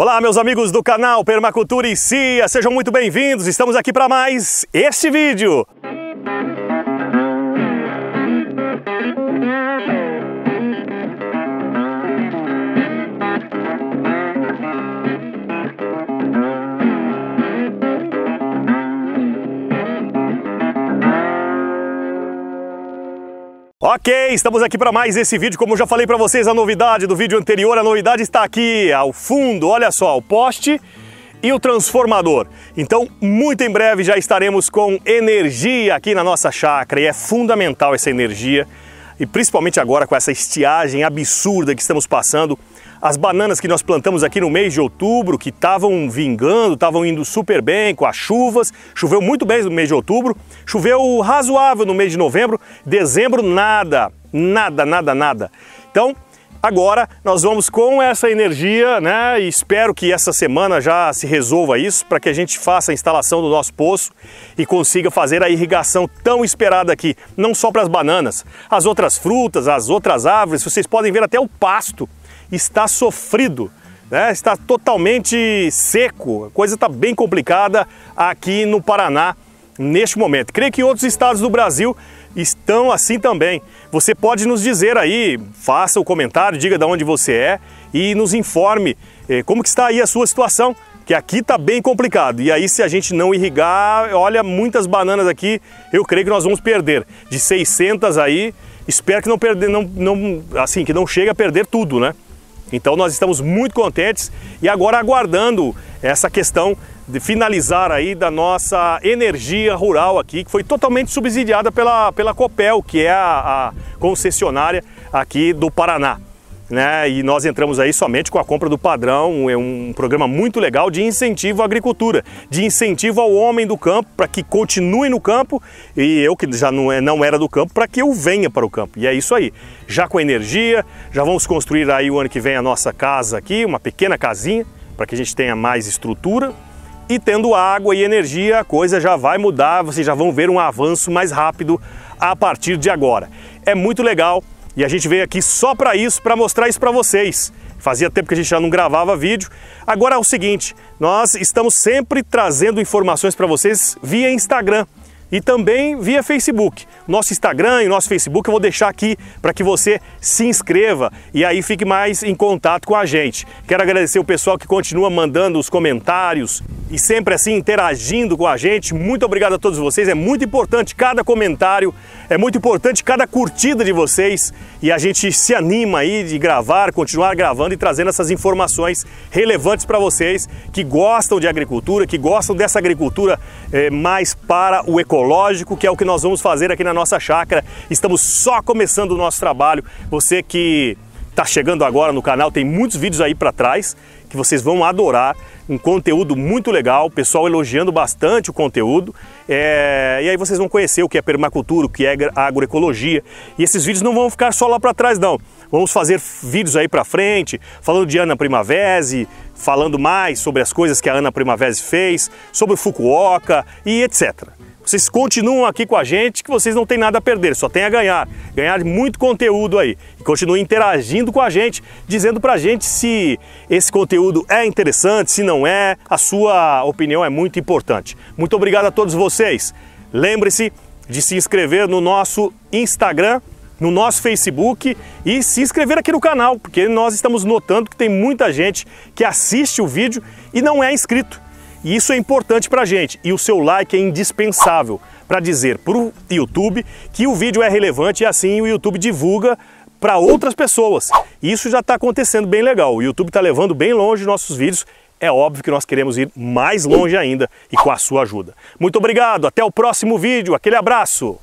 Olá, meus amigos do canal Permacultura e Cia, sejam muito bem-vindos. Estamos aqui para mais este vídeo. Ok, estamos aqui para mais esse vídeo. Como eu já falei para vocês, a novidade do vídeo anterior, a novidade está aqui ao fundo. Olha só, o poste e o transformador. Então, muito em breve já estaremos com energia aqui na nossa chácara e é fundamental essa energia. E principalmente agora com essa estiagem absurda que estamos passando, as bananas que nós plantamos aqui no mês de outubro, que estavam vingando, estavam indo super bem com as chuvas, choveu muito bem no mês de outubro, choveu razoável no mês de novembro, dezembro nada, nada, nada, nada. Então, agora nós vamos com essa energia, né? E espero que essa semana já se resolva isso para que a gente faça a instalação do nosso poço e consiga fazer a irrigação tão esperada aqui, não só para as bananas, as outras frutas, as outras árvores, vocês podem ver até o pasto está sofrido, né? está totalmente seco, a coisa está bem complicada aqui no Paraná neste momento. Creio que outros estados do Brasil estão assim também. Você pode nos dizer aí, faça o comentário, diga de onde você é e nos informe eh, como que está aí a sua situação, que aqui está bem complicado. E aí se a gente não irrigar, olha, muitas bananas aqui, eu creio que nós vamos perder. De 600 aí, espero que não perder, não, não, assim, que não chegue a perder tudo, né? Então nós estamos muito contentes e agora aguardando essa questão de finalizar aí da nossa energia rural aqui, que foi totalmente subsidiada pela, pela Copel, que é a, a concessionária aqui do Paraná né? E nós entramos aí somente com a compra do padrão, é um programa muito legal de incentivo à agricultura, de incentivo ao homem do campo para que continue no campo e eu que já não, é, não era do campo para que eu venha para o campo. E é isso aí. Já com energia, já vamos construir aí o ano que vem a nossa casa aqui, uma pequena casinha para que a gente tenha mais estrutura. E tendo água e energia, a coisa já vai mudar, vocês já vão ver um avanço mais rápido a partir de agora. É muito legal e a gente veio aqui só para isso, para mostrar isso para vocês. Fazia tempo que a gente já não gravava vídeo. Agora é o seguinte, nós estamos sempre trazendo informações para vocês via Instagram e também via Facebook. Nosso Instagram e nosso Facebook eu vou deixar aqui para que você se inscreva e aí fique mais em contato com a gente. Quero agradecer o pessoal que continua mandando os comentários e sempre assim interagindo com a gente. Muito obrigado a todos vocês. É muito importante cada comentário, é muito importante cada curtida de vocês e a gente se anima aí de gravar, continuar gravando e trazendo essas informações relevantes para vocês que gostam de agricultura, que gostam dessa agricultura eh, mais para o ecológico, que é o que nós vamos fazer aqui na nossa chácara. Estamos só começando o nosso trabalho. Você que está chegando agora no canal, tem muitos vídeos aí para trás que vocês vão adorar. Um conteúdo muito legal, o pessoal elogiando bastante o conteúdo. É... E aí vocês vão conhecer o que é permacultura, o que é agroecologia. E esses vídeos não vão ficar só lá para trás, não. Vamos fazer vídeos aí para frente, falando de Ana Primavera, falando mais sobre as coisas que a Ana Primavera fez, sobre Fukuoka e etc. Vocês continuam aqui com a gente que vocês não têm nada a perder, só tem a ganhar. Ganhar muito conteúdo aí. E continuem interagindo com a gente, dizendo pra gente se esse conteúdo é interessante, se não é. A sua opinião é muito importante. Muito obrigado a todos vocês. Lembre-se de se inscrever no nosso Instagram, no nosso Facebook e se inscrever aqui no canal, porque nós estamos notando que tem muita gente que assiste o vídeo e não é inscrito. E isso é importante para a gente. E o seu like é indispensável para dizer para o YouTube que o vídeo é relevante e assim o YouTube divulga para outras pessoas. E isso já está acontecendo bem legal. O YouTube está levando bem longe nossos vídeos. É óbvio que nós queremos ir mais longe ainda e com a sua ajuda. Muito obrigado, até o próximo vídeo. Aquele abraço!